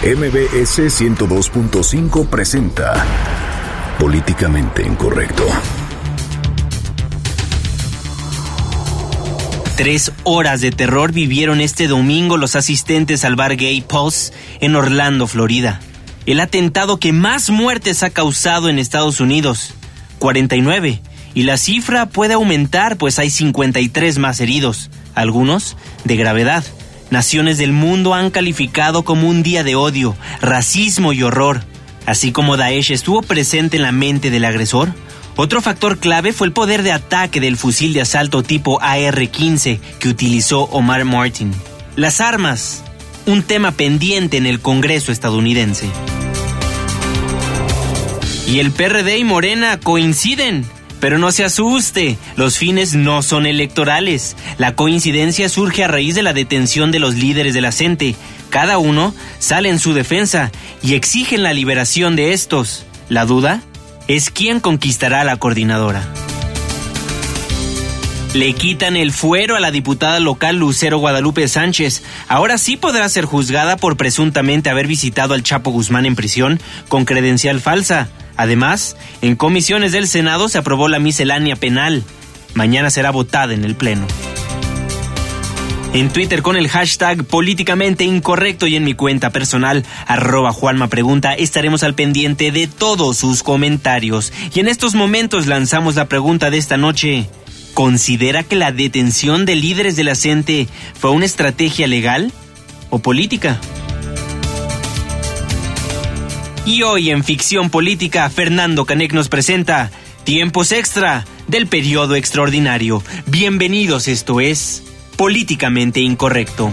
MBS 102.5 presenta Políticamente Incorrecto. Tres horas de terror vivieron este domingo los asistentes al bar Gay Pulse en Orlando, Florida. El atentado que más muertes ha causado en Estados Unidos, 49, y la cifra puede aumentar pues hay 53 más heridos, algunos de gravedad naciones del mundo han calificado como un día de odio, racismo y horror. Así como Daesh estuvo presente en la mente del agresor, otro factor clave fue el poder de ataque del fusil de asalto tipo AR-15 que utilizó Omar Martin. Las armas, un tema pendiente en el Congreso estadounidense. Y el PRD y Morena coinciden pero no se asuste, los fines no son electorales. La coincidencia surge a raíz de la detención de los líderes de la CENTE. Cada uno sale en su defensa y exigen la liberación de estos. La duda es quién conquistará a la coordinadora. Le quitan el fuero a la diputada local Lucero Guadalupe Sánchez. Ahora sí podrá ser juzgada por presuntamente haber visitado al Chapo Guzmán en prisión con credencial falsa. Además, en comisiones del Senado se aprobó la miscelánea penal. Mañana será votada en el Pleno. En Twitter con el hashtag políticamente incorrecto y en mi cuenta personal arroba Juanma estaremos al pendiente de todos sus comentarios. Y en estos momentos lanzamos la pregunta de esta noche. ¿Considera que la detención de líderes de la CENTE fue una estrategia legal o política? Y hoy en Ficción Política, Fernando Canek nos presenta Tiempos Extra del periodo extraordinario. Bienvenidos, esto es Políticamente Incorrecto.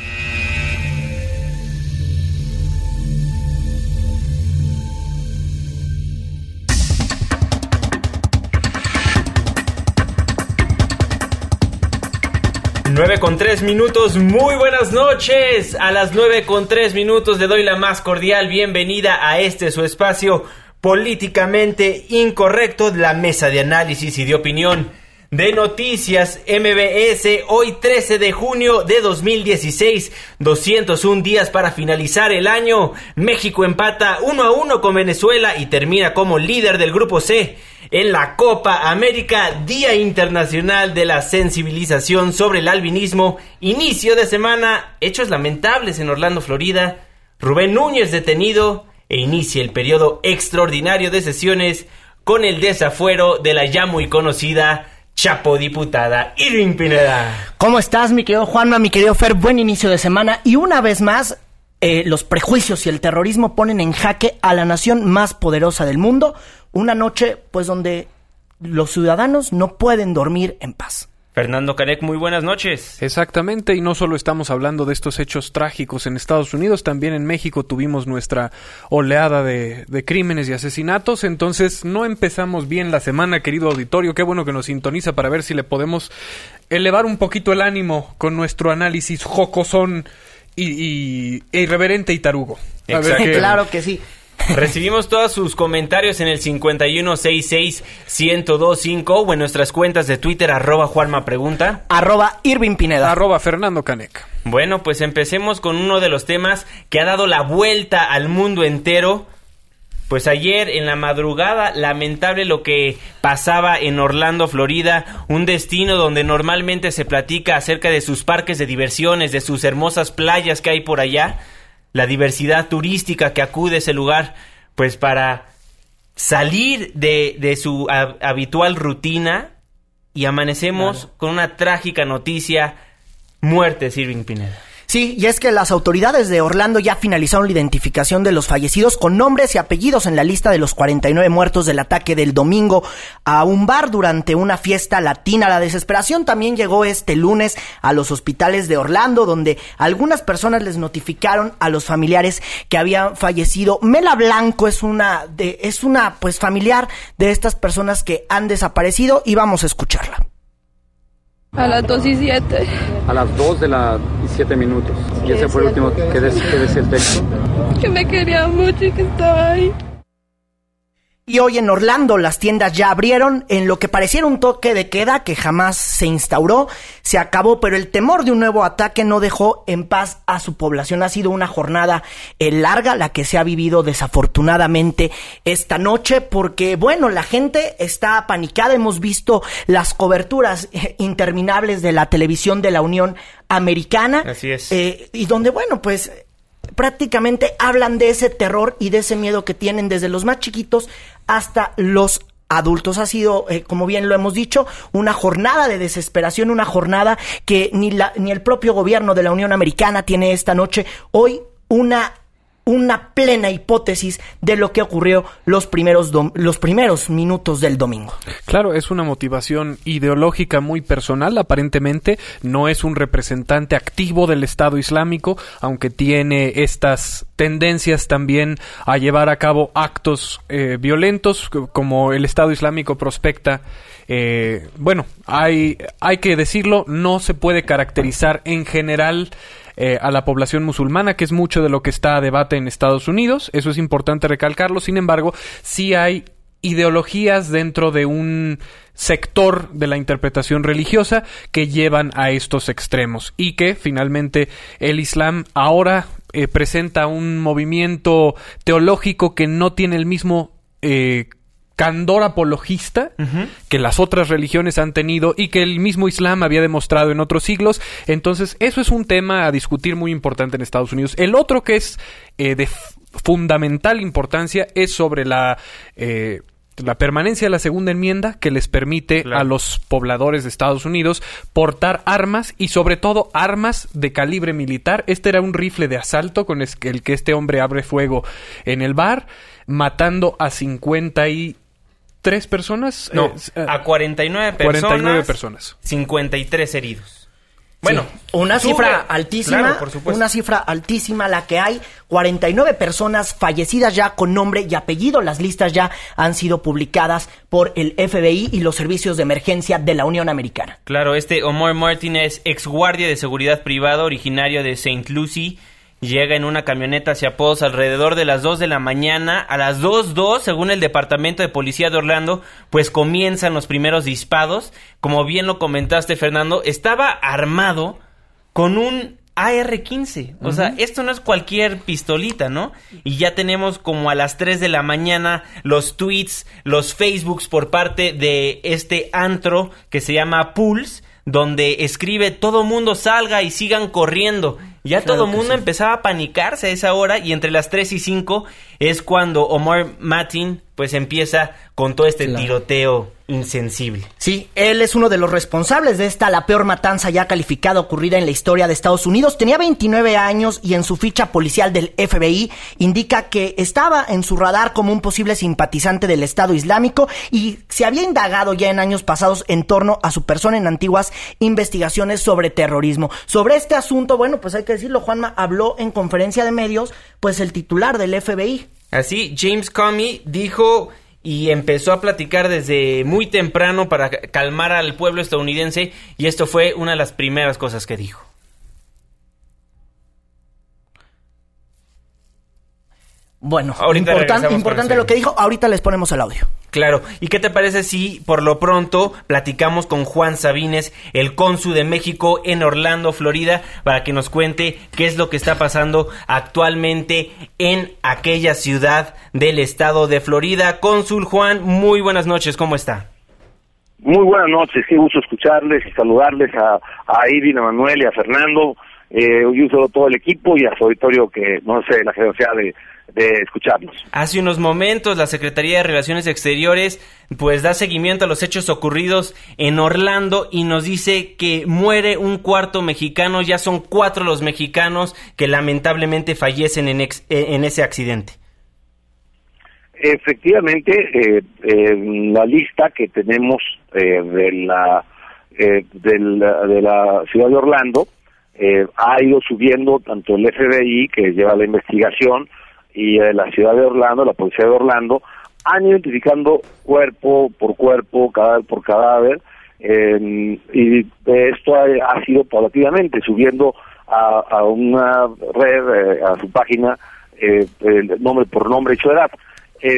Nueve con tres minutos, muy buenas noches. A las nueve con tres minutos le doy la más cordial bienvenida a este su espacio políticamente incorrecto la mesa de análisis y de opinión de noticias MBS hoy 13 de junio de 2016 201 días para finalizar el año. México empata 1 a 1 con Venezuela y termina como líder del grupo C en la Copa América Día Internacional de la Sensibilización sobre el Albinismo inicio de semana hechos lamentables en Orlando Florida Rubén Núñez detenido e inicia el periodo extraordinario de sesiones con el desafuero de la ya muy conocida Chapo diputada Irving Pineda. ¿Cómo estás, mi querido Juanma, mi querido Fer? Buen inicio de semana y una vez más eh, los prejuicios y el terrorismo ponen en jaque a la nación más poderosa del mundo. Una noche, pues, donde los ciudadanos no pueden dormir en paz. Fernando Canek, muy buenas noches. Exactamente, y no solo estamos hablando de estos hechos trágicos en Estados Unidos, también en México tuvimos nuestra oleada de, crímenes y asesinatos, entonces no empezamos bien la semana, querido auditorio, qué bueno que nos sintoniza para ver si le podemos elevar un poquito el ánimo con nuestro análisis jocosón y, y e irreverente y tarugo. Claro que sí. Recibimos todos sus comentarios en el 5166-1025 o en nuestras cuentas de Twitter, arroba Juanma Pregunta. Arroba Irving Pineda. Arroba Fernando Canek. Bueno, pues empecemos con uno de los temas que ha dado la vuelta al mundo entero. Pues ayer en la madrugada, lamentable lo que pasaba en Orlando, Florida, un destino donde normalmente se platica acerca de sus parques de diversiones, de sus hermosas playas que hay por allá la diversidad turística que acude a ese lugar, pues para salir de, su habitual rutina y amanecemos con una trágica noticia, muerte de Irving Pineda. Sí, y es que las autoridades de Orlando ya finalizaron la identificación de los fallecidos con nombres y apellidos en la lista de los 49 muertos del ataque del domingo a un bar durante una fiesta latina. La desesperación también llegó este lunes a los hospitales de Orlando, donde algunas personas les notificaron a los familiares que habían fallecido. Mela Blanco es una de, es una pues familiar de estas personas que han desaparecido y vamos a escucharla. A las 2 y 7. A las 2 de las 7 minutos. Y ese fue el último que decía el texto. Que me quería mucho y que estaba ahí. Y hoy en Orlando las tiendas ya abrieron en lo que pareciera un toque de queda que jamás se instauró, se acabó, pero el temor de un nuevo ataque no dejó en paz a su población. Ha sido una jornada eh, larga la que se ha vivido desafortunadamente esta noche porque, bueno, la gente está apanicada. Hemos visto las coberturas eh, interminables de la televisión de la Unión Americana. Así es. Eh, y donde, bueno, pues prácticamente hablan de ese terror y de ese miedo que tienen desde los más chiquitos hasta los adultos. Ha sido, eh, como bien lo hemos dicho, una jornada de desesperación, una jornada que ni, la, ni el propio gobierno de la Unión Americana tiene esta noche. Hoy una una plena hipótesis de lo que ocurrió los primeros, los primeros minutos del domingo. Claro, es una motivación ideológica muy personal, aparentemente no es un representante activo del Estado Islámico, aunque tiene estas tendencias también a llevar a cabo actos eh, violentos, como el Estado Islámico prospecta. Eh, bueno, hay, hay que decirlo, no se puede caracterizar en general eh, a la población musulmana, que es mucho de lo que está a debate en Estados Unidos. Eso es importante recalcarlo. Sin embargo, sí hay ideologías dentro de un sector de la interpretación religiosa que llevan a estos extremos y que finalmente el Islam ahora eh, presenta un movimiento teológico que no tiene el mismo eh, candor apologista que las otras religiones han tenido y que el mismo Islam había demostrado en otros siglos. Entonces, eso es un tema a discutir muy importante en Estados Unidos. El otro que es eh, de fundamental importancia es sobre la... Eh, la permanencia de la segunda enmienda que les permite a los pobladores de Estados Unidos portar armas y sobre todo armas de calibre militar. Este era un rifle de asalto con el que este hombre abre fuego en el bar, matando a 50 y tres personas. No, eh, a 49 personas. 49 personas. 53 heridos. Bueno, una cifra altísima, una cifra altísima la que hay, 49 personas fallecidas ya con nombre y apellido, las listas ya han sido publicadas por el FBI y los servicios de emergencia de la Unión Americana. Claro, este Omar Martin es ex guardia de seguridad privada originario de St. Lucie llega en una camioneta hacia Poz alrededor de las 2 de la mañana. A las 2.2, según el Departamento de Policía de Orlando, pues comienzan los primeros disparos. Como bien lo comentaste, Fernando, estaba armado con un AR-15. O sea, esto no es cualquier pistolita, ¿no? Y ya tenemos como a las 3 de la mañana los tweets, los Facebooks por parte de este antro que se llama Pulse, donde escribe todo mundo salga y sigan corriendo. Ya todo el mundo empezaba a panicarse a esa hora y entre las 3 y 5 es cuando Omar Martin pues empieza con todo este tiroteo insensible. Sí, él es uno de los responsables de esta, la peor matanza ya calificada ocurrida en la historia de Estados Unidos. Tenía 29 años y en su ficha policial del FBI indica que estaba en su radar como un posible simpatizante del Estado Islámico y se había indagado ya en años pasados en torno a su persona en antiguas investigaciones sobre terrorismo. Sobre este asunto, bueno, pues hay que decirlo, Juanma habló en conferencia de medios, pues el titular del FBI. Así, James Comey dijo y empezó a platicar desde muy temprano para calmar al pueblo estadounidense y esto fue una de las primeras cosas que dijo. Bueno, importante lo que dijo. Ahorita les ponemos el audio. Claro. ¿Y qué te parece si por lo pronto platicamos con Juan Sabines, el cónsul de México en Orlando, Florida, para que nos cuente qué es lo que está pasando actualmente en aquella ciudad del estado de Florida? Cónsul Juan, muy buenas noches, ¿cómo está? Muy buenas noches, qué gusto escucharles y saludarles a, a Irina, a Manuel y a Fernando Eh, y un saludo a todo el equipo y a su auditorio que no sé la generosidad de, de escucharnos. Hace unos momentos la Secretaría de Relaciones Exteriores pues da seguimiento a los hechos ocurridos en Orlando y nos dice que muere un cuarto mexicano, ya son cuatro los mexicanos que lamentablemente fallecen en, ex- en ese accidente. Efectivamente, eh, la lista que tenemos eh, de la eh, del- de la ciudad de Orlando eh, ha ido subiendo tanto el FBI que lleva la investigación y eh, la ciudad de Orlando, la policía de Orlando han ido identificando cuerpo por cuerpo, cadáver por cadáver eh, y esto ha, sido paulatinamente subiendo a, una red, eh, a su página, eh, nombre por nombre, hecho de edad.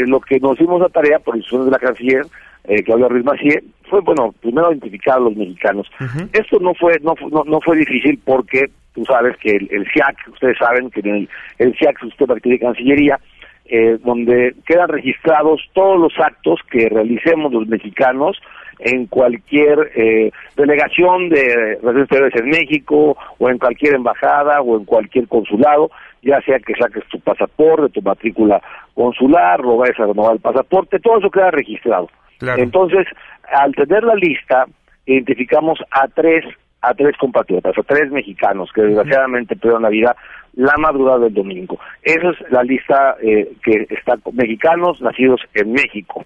Lo que nos dimos la tarea por instrucciones de la canciller, eh, Claudia Ruiz Macié, fue, bueno, primero identificar a los mexicanos. Esto no fue, no, no, no fue difícil porque tú sabes que el, el CIAC, ustedes saben que en el, el CIAC es un sistema de Cancillería, eh, donde quedan registrados todos los actos que realicemos los mexicanos en cualquier eh, delegación de relaciones exteriores en México o en cualquier embajada o en cualquier consulado, ya sea que saques tu pasaporte, tu matrícula consular, lo vayas a renovar el pasaporte, todo eso queda registrado. Claro. Entonces, al tener la lista, identificamos a tres a tres compatriotas, a tres mexicanos que desgraciadamente perdieron la vida la madrugada del domingo. Esa es la lista eh, que está con mexicanos nacidos en México.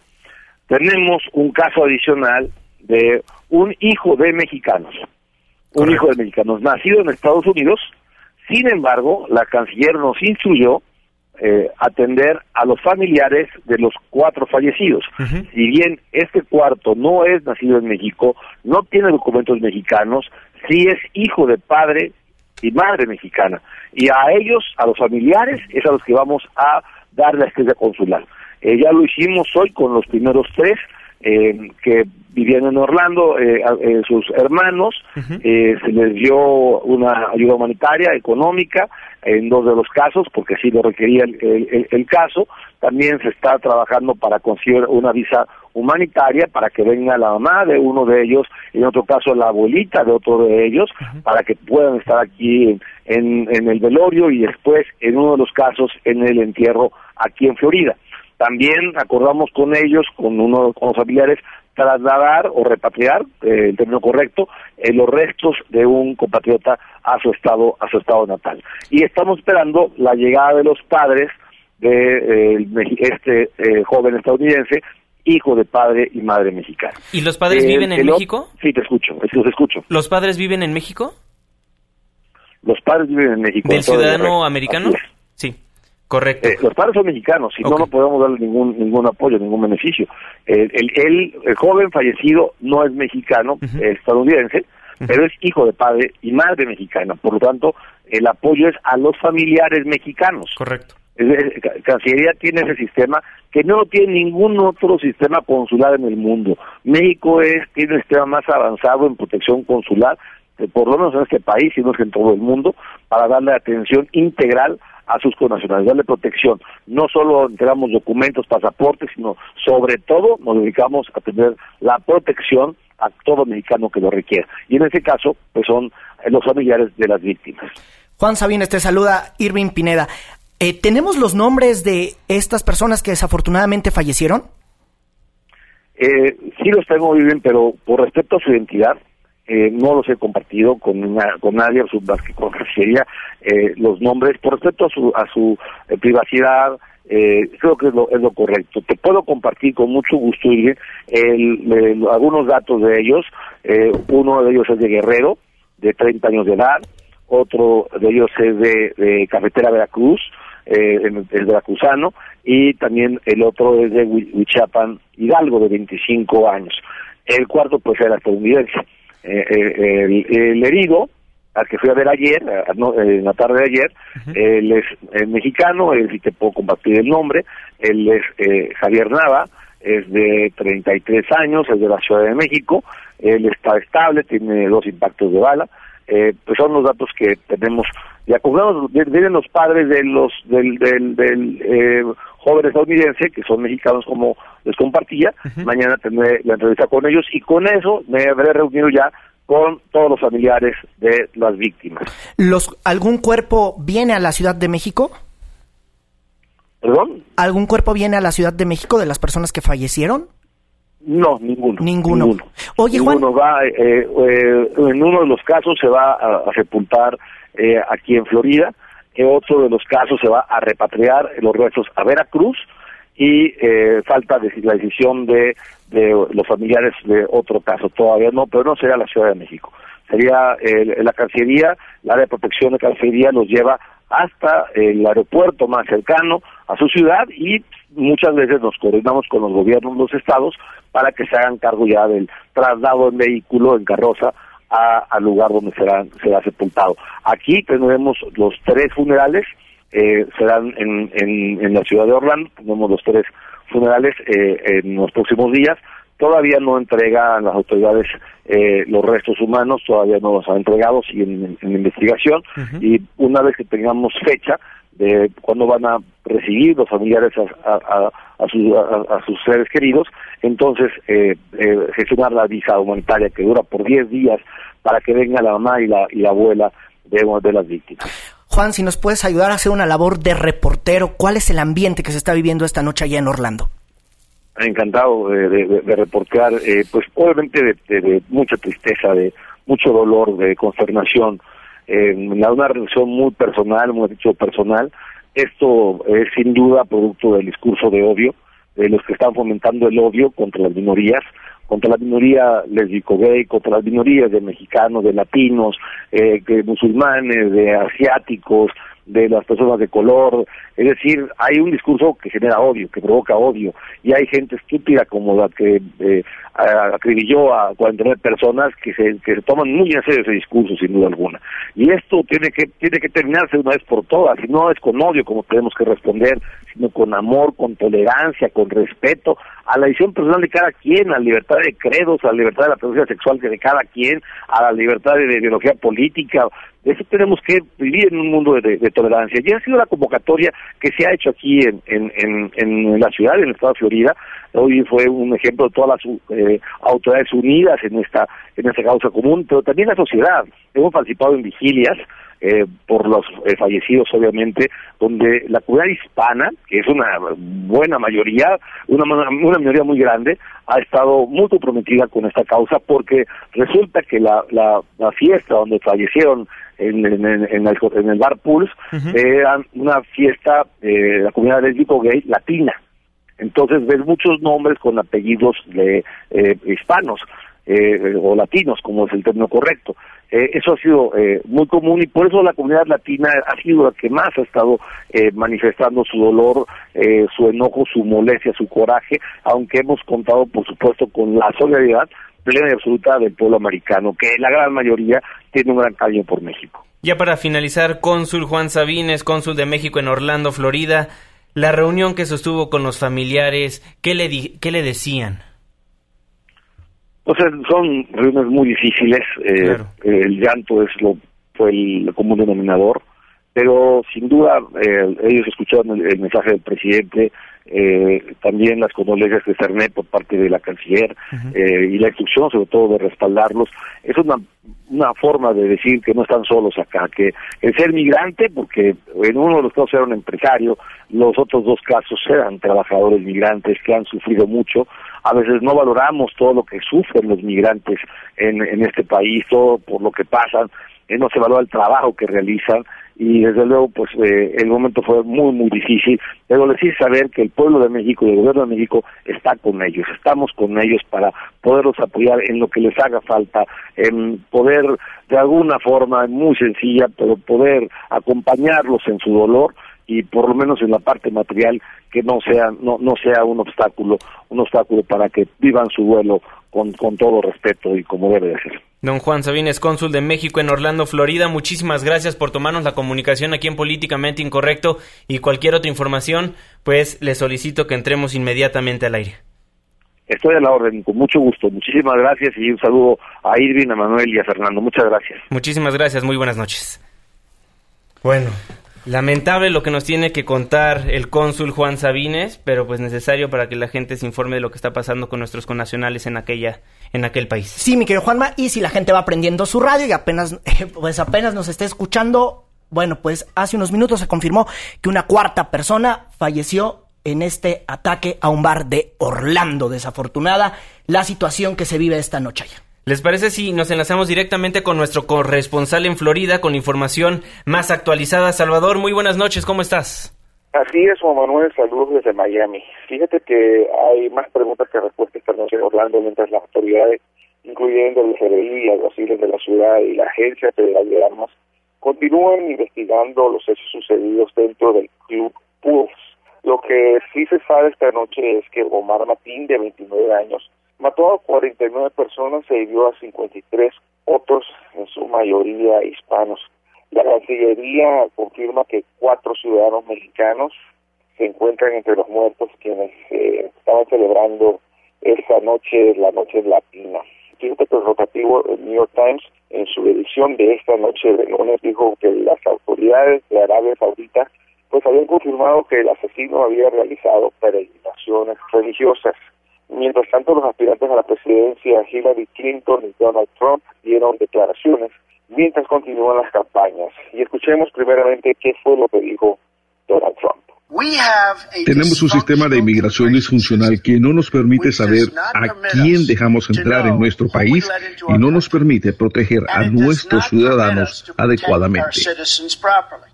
Tenemos un caso adicional de un hijo de mexicanos, un Correcto. hijo de mexicanos nacido en Estados Unidos. Sin embargo, la canciller nos instruyó eh, atender a los familiares de los cuatro fallecidos. Si bien este cuarto no es nacido en México, no tiene documentos mexicanos, sí es hijo de padre y madre mexicana. Y a ellos, a los familiares, es a los que vamos a dar la estrella consular. Eh, ya lo hicimos hoy con los primeros tres eh, que vivían en Orlando, eh, eh, sus hermanos, eh, se les dio una ayuda humanitaria, económica, en dos de los casos, porque así lo requería el, el- el- el caso. También se está trabajando para conseguir una visa humanitaria para que venga la mamá de uno de ellos, en otro caso la abuelita de otro de ellos, para que puedan estar aquí en, en, en el velorio y después, en uno de los casos, en el entierro aquí en Florida. También acordamos con ellos, con uno con los familiares, trasladar o repatriar, eh, el término correcto, eh, los restos de un compatriota a su estado a su estado natal. Y estamos esperando la llegada de los padres de eh, este eh, joven estadounidense, hijo de padre y madre mexicana. ¿Y los padres viven en México? Sí, te escucho, es que los escucho. ¿Los padres viven en México? Los padres viven en México. ¿Del ciudadano americano? Sí, correcto. Eh, los padres son mexicanos, si no, no podemos darle ningún ningún apoyo, ningún beneficio. El, el, el- el joven fallecido no es mexicano, es estadounidense, pero es hijo de padre y madre mexicana. Por lo tanto, el apoyo es a los familiares mexicanos. Correcto. Cancillería tiene ese sistema que no tiene ningún otro sistema consular en el mundo. México es tiene el sistema más avanzado en protección consular, eh, por lo menos en este país, y no es que en todo el mundo, para darle atención integral a sus connacionales, darle protección. No solo entregamos documentos, pasaportes, sino sobre todo nos dedicamos a tener la protección a todo mexicano que lo requiera. Y en este caso, pues son los familiares de las víctimas. Juan Sabines, te saluda Irving Pineda. Eh, ¿Tenemos los nombres de estas personas que desafortunadamente fallecieron? Eh, sí los tengo muy bien, pero por respeto a su identidad, eh, no los he compartido con, con nadie, su, más que con Cancillería, eh, los nombres, por respeto a su, a su eh, privacidad, eh, creo que es lo, es lo correcto. Te puedo compartir con mucho gusto, Irving, el- el- algunos datos de ellos. Eh, uno de ellos es de Guerrero, de 30 años de edad, otro de ellos es de, de Cafetera Veracruz, eh, el veracruzano, y también el otro es de Hui- Huichapan Hidalgo, de 25 años. El cuarto, pues, era estadounidense. Eh, eh, el, el herido, al que fui a ver ayer, no, en la tarde de ayer, él es eh, mexicano, él sí te puedo compartir el nombre, él es eh, Javier Nava, es de 33 años, es de la Ciudad de México, él está estable, tiene dos impactos de bala, eh, pues son los datos que tenemos ya cobramos vienen los padres de los del del, del eh, joven estadounidense que son mexicanos como les compartía mañana tendré la entrevista con ellos y con eso me habré reunido ya con todos los familiares de las víctimas. Los, ¿Algún cuerpo viene a la Ciudad de México? ¿Perdón? ¿Algún cuerpo viene a la Ciudad de México de las personas que fallecieron? No, ninguno. Ninguno. Oye, Juan. va, eh, eh, en uno de los casos se va a, sepultar eh, aquí en Florida, otro de los casos se va a repatriar los restos a Veracruz y falta la decisión de, de los familiares de otro caso. Todavía no, pero no sería la Ciudad de México. Sería la Cancillería, la área de protección de Cancillería los lleva hasta el aeropuerto más cercano a su ciudad y muchas veces nos coordinamos con los gobiernos de los estados para que se hagan cargo ya del traslado en vehículo, en carroza, al lugar donde será, será sepultado. Aquí tendremos los tres funerales, eh, serán en, en, la ciudad de Orlando, tenemos los tres funerales eh, en los próximos días. Todavía no entregan las autoridades eh, los restos humanos, todavía no los han entregado, siguen en, investigación y una vez que tengamos fecha, de cuándo van a recibir los familiares a, sus seres queridos, entonces eh, eh, gestionar la visa humanitaria que dura por 10 días para que venga la mamá y la, y la abuela de, de las víctimas. Juan, si nos puedes ayudar a hacer una labor de reportero, ¿cuál es el ambiente que se está viviendo esta noche allá en Orlando? Encantado de, de, reportear, eh, pues obviamente de, de, mucha tristeza, de mucho dolor, de consternación, eh, una relación muy personal, muy dicho personal. Esto es sin duda producto del discurso de odio, de los que están fomentando el odio contra las minorías, contra la minoría lesbico gay, contra las minorías de mexicanos, de latinos, eh, de musulmanes, de asiáticos, de las personas de color, es decir, hay un discurso que genera odio, que provoca odio, y hay gente estúpida como la que eh, acribilló a 49 personas que se, que se toman muy en serio ese discurso, sin duda alguna. Y esto tiene que, tiene que terminarse una vez por todas, y no es con odio como tenemos que responder, sino con amor, con tolerancia, con respeto a la decisión personal de cada quien, a la libertad de credos, a la libertad de la presencia sexual de cada quien, a la libertad de, ideología política. Eso tenemos que vivir en un mundo de, tolerancia. Y ha sido la convocatoria que se ha hecho aquí en, en, en, la ciudad, en el estado de Florida. Hoy fue un ejemplo de todas las eh, autoridades unidas en esta, en esta causa común, pero también la sociedad. Hemos participado en vigilias eh, por los eh, fallecidos, obviamente, donde la comunidad hispana, que es una buena mayoría, una, una mayoría muy grande, ha estado muy comprometida con esta causa porque resulta que la, la, fiesta donde fallecieron en, en, en, el, en el bar Pulse era una fiesta de la comunidad lésbico gay latina. Entonces ves muchos nombres con apellidos de eh, hispanos eh, o latinos, como es el término correcto. Eh, eso ha sido eh, muy común y por eso la comunidad latina ha sido la que más ha estado eh, manifestando su dolor, su enojo, su molestia, su coraje, aunque hemos contado, por supuesto, con la solidaridad plena y absoluta del pueblo americano, que la gran mayoría tiene un gran cariño por México. Ya para finalizar, cónsul Juan Sabines, cónsul de México en Orlando, Florida, la reunión que sostuvo con los familiares, ¿qué le, qué le decían? O sea, son reuniones muy difíciles. Eh, el llanto es lo fue el común denominador, pero sin duda eh, ellos escucharon el, mensaje del presidente, eh, también las condolencias de Cernet por parte de la canciller y la instrucción sobre todo de respaldarlos. Es una, una forma de decir que no están solos acá, que el ser migrante, porque en uno de los casos era un empresario, los otros dos casos eran trabajadores migrantes que han sufrido mucho, a veces no valoramos todo lo que sufren los migrantes en, en este país, todo por lo que pasan, no se valora el trabajo que realizan y desde luego pues eh, el momento fue muy muy difícil. Pero les saber que el pueblo de México y el gobierno de México está con ellos estamos con ellos para poderlos apoyar en lo que les haga falta en poder de alguna forma muy sencilla pero poder acompañarlos en su dolor y por lo menos en la parte material que no sea no no sea un obstáculo un obstáculo para que vivan su duelo con, con todo respeto y como debe de ser. Don Juan Sabines, cónsul de México en Orlando, Florida, muchísimas gracias por tomarnos la comunicación aquí en Políticamente Incorrecto y cualquier otra información, pues le solicito que entremos inmediatamente al aire. Estoy a la orden, con mucho gusto. Muchísimas gracias y un saludo a Irving, a Manuel y a Fernando. Muchas gracias. Muchísimas gracias, muy buenas noches. Bueno, Lamentable lo que nos tiene que contar el cónsul Juan Sabines, pero pues necesario para que la gente se informe de lo que está pasando con nuestros connacionales en aquella en aquel país. Sí, mi querido Juanma, y si la gente va prendiendo su radio y apenas pues apenas nos está escuchando, bueno, pues hace unos minutos se confirmó que una cuarta persona falleció en este ataque a un bar de Orlando. Desafortunada la situación que se vive esta noche allá. ¿Les parece si nos enlazamos directamente con nuestro corresponsal en Florida con información más actualizada? Salvador, muy buenas noches, ¿cómo estás? Así es, Juan Manuel, saludos desde Miami. Fíjate que hay más preguntas que respuestas esta noche en Orlando, mientras las autoridades, incluyendo el FBI, alguaciles de la ciudad y la Agencia Federal de Armas, continúan investigando los hechos sucedidos dentro del club Pulse. Lo que sí se sabe esta noche es que Omar Matín, de 29 años, Mató a 49 personas e hirió a 53 otros, en su mayoría hispanos. La Cancillería confirma que cuatro ciudadanos mexicanos se encuentran entre los muertos quienes eh, estaban celebrando esa noche, la noche latina. Fíjate que el rotativo el New York Times, en su edición de esta noche de lunes, dijo que las autoridades de Arabia Saudita pues habían confirmado que el asesino había realizado peregrinaciones religiosas. Mientras tanto, los aspirantes a la presidencia Hillary Clinton y Donald Trump dieron declaraciones mientras continúan las campañas. Y escuchemos primeramente qué fue lo que dijo Donald Trump. Tenemos un sistema de inmigración disfuncional que no nos permite saber a quién dejamos entrar en nuestro país y no nos permite proteger a nuestros ciudadanos adecuadamente.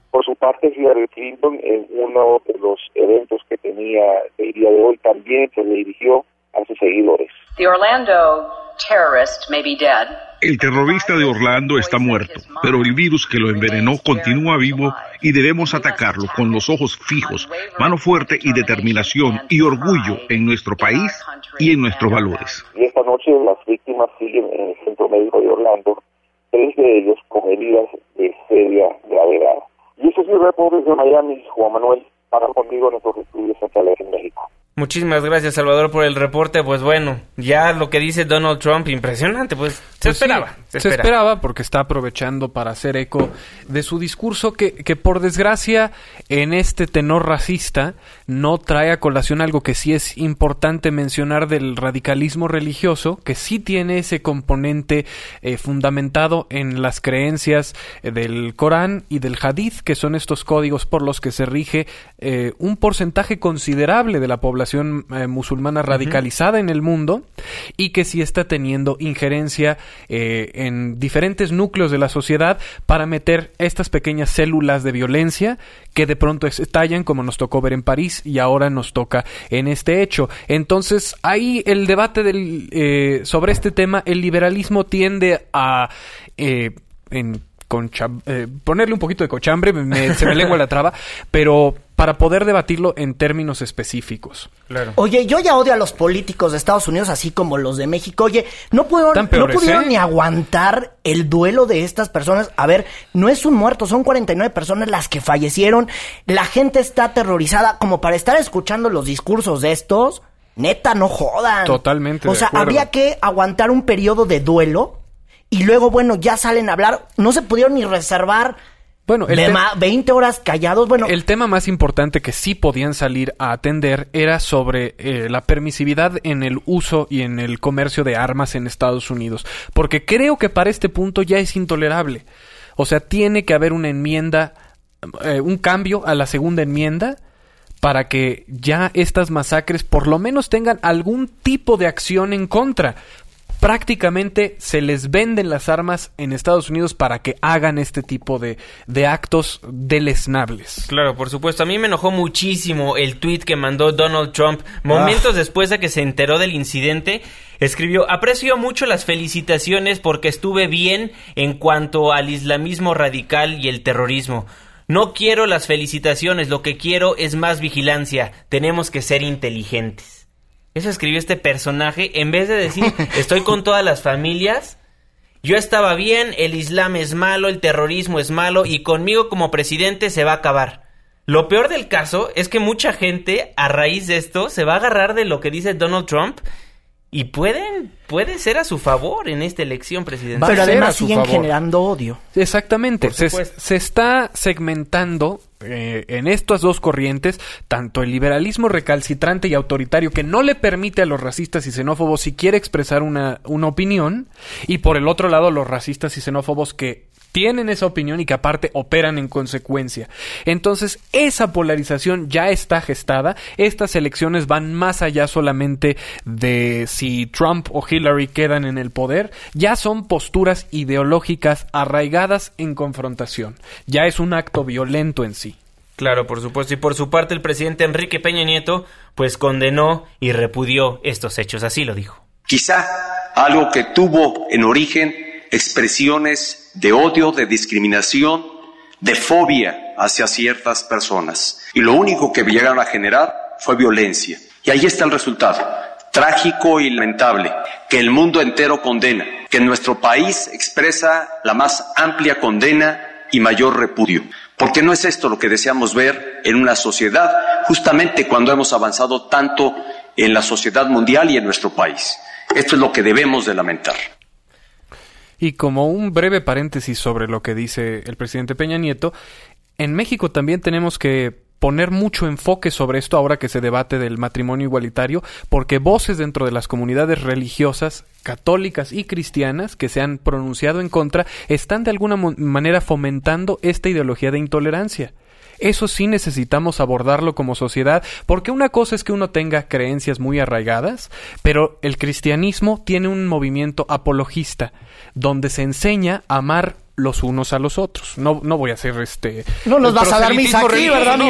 Por su parte, Hillary Clinton, en uno de los eventos que tenía el día de hoy, también se le dirigió a sus seguidores. El terrorista de Orlando está muerto, pero el virus que lo envenenó continúa vivo y debemos atacarlo con los ojos fijos, mano fuerte y determinación y orgullo en nuestro país y en nuestros valores. Y esta noche las víctimas siguen en el centro médico de Orlando, tres de ellos con heridas de seria gravedad. Y eso es mi reporte de Miami, Juan Manuel, para conmigo en nuestros estudios centrales en México. Muchísimas gracias, Salvador, por el reporte. Pues bueno, ya lo que dice Donald Trump, impresionante, pues se Pues esperaba. sí, se se, esperaba. esperaba porque está aprovechando para hacer eco de su discurso que, que por desgracia en este tenor racista no trae a colación algo que sí es importante mencionar del radicalismo religioso, que sí tiene ese componente eh, fundamentado en las creencias eh, del Corán y del Hadith, que son estos códigos por los que se rige eh, un porcentaje considerable de la población eh, musulmana radicalizada en el mundo y que sí está teniendo injerencia eh, en diferentes núcleos de la sociedad para meter estas pequeñas células de violencia que de pronto estallan como nos tocó ver en París y ahora nos toca en este hecho. Entonces ahí el debate del, eh, sobre este tema, el liberalismo tiende a... eh, en concha- eh, ponerle un poquito de cochambre, me- se me lengua la traba, pero para poder debatirlo en términos específicos. Claro. Oye, yo ya odio a los políticos de Estados Unidos, así como los de México. Oye, no pudieron, no pudieron ¿eh? ni aguantar el duelo de estas personas. A ver, no es un muerto, son 49 personas las que fallecieron. La gente está aterrorizada como para estar escuchando los discursos de estos. Neta, no jodan. Totalmente O de sea, acuerdo. había que aguantar un periodo de duelo y luego, bueno, ya salen a hablar. No se pudieron ni reservar Bueno, el de te- ma- 20 horas callados. Bueno, El tema más importante que sí podían salir a atender era sobre eh, la permisividad en el uso y en el comercio de armas en Estados Unidos. Porque creo que para este punto ya es intolerable. O sea, tiene que haber una enmienda, eh, un cambio a la segunda enmienda para que ya estas masacres por lo menos tengan algún tipo de acción en contra. Prácticamente se les venden las armas en Estados Unidos para que hagan este tipo de, de actos deleznables. Claro, por supuesto. A mí me enojó muchísimo el tweet que mandó Donald Trump momentos después de que se enteró del incidente. Escribió, aprecio mucho las felicitaciones porque estuve bien en cuanto al islamismo radical y el terrorismo. No quiero las felicitaciones, lo que quiero es más vigilancia. Tenemos que ser inteligentes. Eso escribió este personaje en vez de decir, estoy con todas las familias. Yo estaba bien, el Islam es malo, el terrorismo es malo y conmigo como presidente se va a acabar. Lo peor del caso es que mucha gente a raíz de esto se va a agarrar de lo que dice Donald Trump y pueden puede ser a su favor en esta elección presidencial. Pero además a su siguen favor. generando odio. Exactamente. Se, se está segmentando eh, en estas dos corrientes tanto el liberalismo recalcitrante y autoritario que no le permite a los racistas y xenófobos siquiera expresar una, una opinión y por el otro lado los racistas y xenófobos que tienen esa opinión y que aparte operan en consecuencia. Entonces, esa polarización ya está gestada. Estas elecciones van más allá solamente de si Trump o Hillary quedan en el poder. Ya son posturas ideológicas arraigadas en confrontación. Ya es un acto violento en sí. Claro, por supuesto. Y por su parte, el presidente Enrique Peña Nieto, pues condenó y repudió estos hechos. Así lo dijo. Quizá algo que tuvo en origen expresiones de odio, de discriminación, de fobia hacia ciertas personas. Y lo único que llegaron a generar fue violencia. Y ahí está el resultado, trágico y lamentable, que el mundo entero condena, que nuestro país expresa la más amplia condena y mayor repudio. Porque no es esto lo que deseamos ver en una sociedad, justamente cuando hemos avanzado tanto en la sociedad mundial y en nuestro país. Esto es lo que debemos de lamentar. Y como un breve paréntesis sobre lo que dice el presidente Peña Nieto, en México también tenemos que poner mucho enfoque sobre esto ahora que se debate del matrimonio igualitario, porque voces dentro de las comunidades religiosas, católicas y cristianas que se han pronunciado en contra, están de alguna manera fomentando esta ideología de intolerancia. Eso sí necesitamos abordarlo como sociedad, porque una cosa es que uno tenga creencias muy arraigadas, pero el cristianismo tiene un movimiento apologista, donde se enseña a amar los unos a los otros. No, no voy a hacer este... No nos vas a dar misa aquí, ¿verdad, ¿no?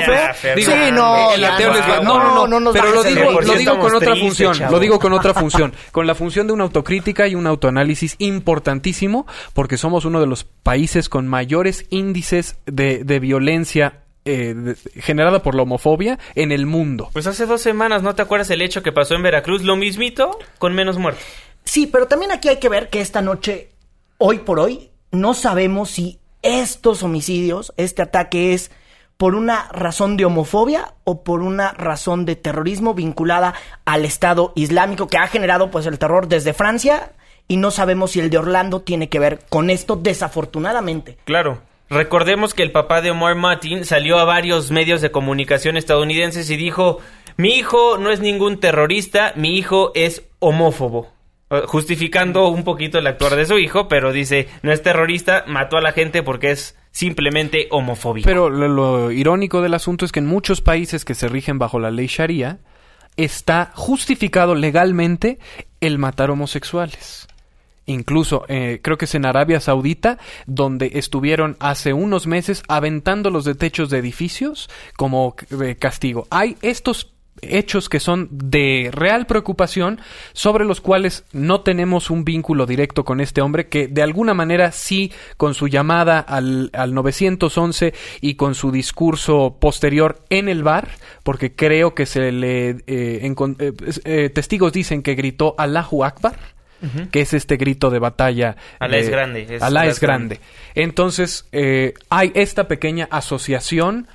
Digo, Sí, no, el ateo no, les va- no, no, no, no, pero lo digo, lo digo con otra tristes, función, chavo. lo digo con otra función, con la función de una autocrítica y un autoanálisis importantísimo, porque somos uno de los países con mayores índices de, de violencia eh, de- generada por la homofobia en el mundo. Pues hace dos semanas, ¿no te acuerdas el hecho que pasó en Veracruz? Lo mismito, con menos muertos. Sí, pero también aquí hay que ver que esta noche, hoy por hoy, no sabemos si estos homicidios, este ataque es por una razón de homofobia o por una razón de terrorismo vinculada al Estado Islámico que ha generado pues el terror desde Francia y no sabemos si el de Orlando tiene que ver con esto desafortunadamente. Claro. Recordemos que el papá de Omar Martin salió a varios medios de comunicación estadounidenses y dijo, mi hijo no es ningún terrorista, mi hijo es homófobo. Eh, Justificando un poquito el actuar de su hijo, pero dice, no es terrorista, mató a la gente porque es simplemente homofóbico. Pero lo, lo irónico del asunto es que en muchos países que se rigen bajo la ley Sharia está justificado legalmente el matar homosexuales. Incluso eh, creo que es en Arabia Saudita donde estuvieron hace unos meses aventándolos de techos de edificios como castigo. Hay estos hechos que son de real preocupación sobre los cuales no tenemos un vínculo directo con este hombre que de alguna manera sí con su llamada al, al 911 y con su discurso posterior en el bar porque creo que se le eh, eh, eh, testigos dicen que gritó Allahu Akbar que es este grito de batalla. Alá es grande, es- Alá es grande. Entonces, eh, hay esta pequeña asociación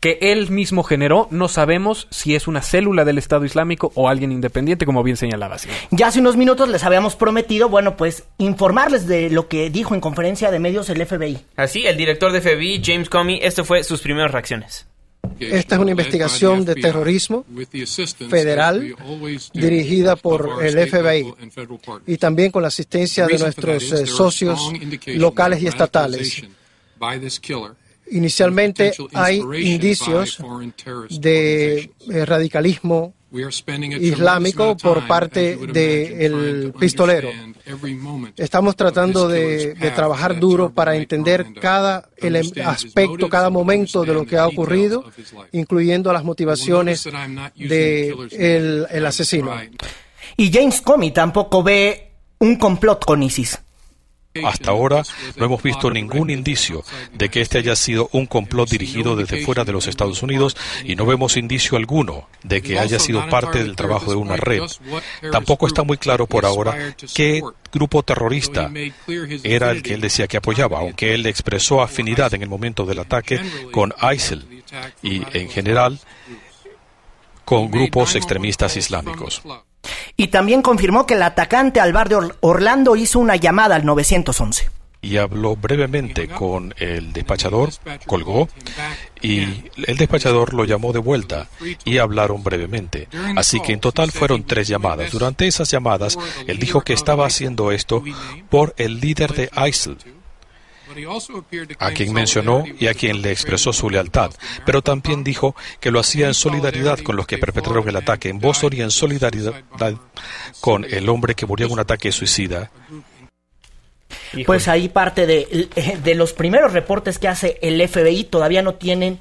que él mismo generó. No sabemos si es una célula del Estado Islámico o alguien independiente, como bien señalaba. sí. Ya hace unos minutos les habíamos prometido, bueno, pues informarles de lo que dijo en conferencia de medios el FBI. Así, el director de FBI, James Comey, esto fue sus primeras reacciones. Esta es una investigación de terrorismo federal dirigida por el FBI y también con la asistencia de nuestros eh, socios locales y estatales. Inicialmente hay indicios de eh, radicalismo islámico por parte del pistolero. Estamos tratando de, de trabajar duro para entender cada ele- aspecto, cada momento de lo que ha ocurrido, incluyendo las motivaciones del de el asesino. Y James Comey tampoco ve un complot con ISIS. Hasta ahora no hemos visto ningún indicio de que este haya sido un complot dirigido desde fuera de los Estados Unidos y no vemos indicio alguno de que haya sido parte del trabajo de una red. Tampoco está muy claro por ahora qué grupo terrorista era el que él decía que apoyaba, aunque él expresó afinidad en el momento del ataque con ISIL y en general con grupos extremistas islámicos. Y también confirmó que el atacante al bar de Orlando hizo una llamada al 911 y habló brevemente con el despachador, colgó y el despachador lo llamó de vuelta y hablaron brevemente. Así que en total fueron tres llamadas. Durante esas llamadas, él dijo que estaba haciendo esto por el líder de ISIL, a quien mencionó y a quien le expresó su lealtad, pero también dijo que lo hacía en solidaridad con los que perpetraron el ataque en Boston y en solidaridad con el hombre que murió en un ataque suicida. Pues ahí parte de, de los primeros reportes que hace el FBI todavía no tienen,